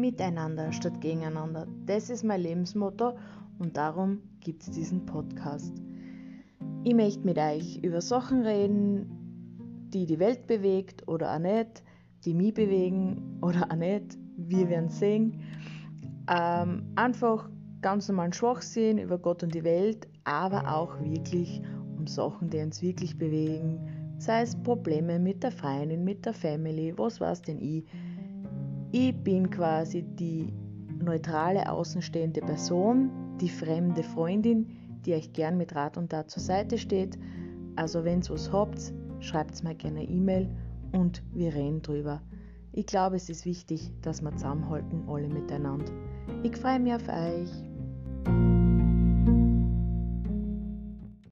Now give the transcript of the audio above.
Miteinander statt gegeneinander. Das ist mein Lebensmotto und darum gibt es diesen Podcast. Ich möchte mit euch über Sachen reden, die die Welt bewegt oder auch nicht, die mich bewegen oder auch nicht. Wir werden sehen. Ähm, einfach ganz normalen Schwachsinn über Gott und die Welt, aber auch wirklich um Sachen, die uns wirklich bewegen, sei es Probleme mit der Freundin, mit der Family, was weiß denn ich. Ich bin quasi die neutrale, außenstehende Person, die fremde Freundin, die euch gern mit Rat und Tat zur Seite steht. Also wenn ihr was habt, schreibt mir gerne eine E-Mail und wir reden drüber. Ich glaube, es ist wichtig, dass wir zusammenhalten, alle miteinander. Ich freue mich auf euch.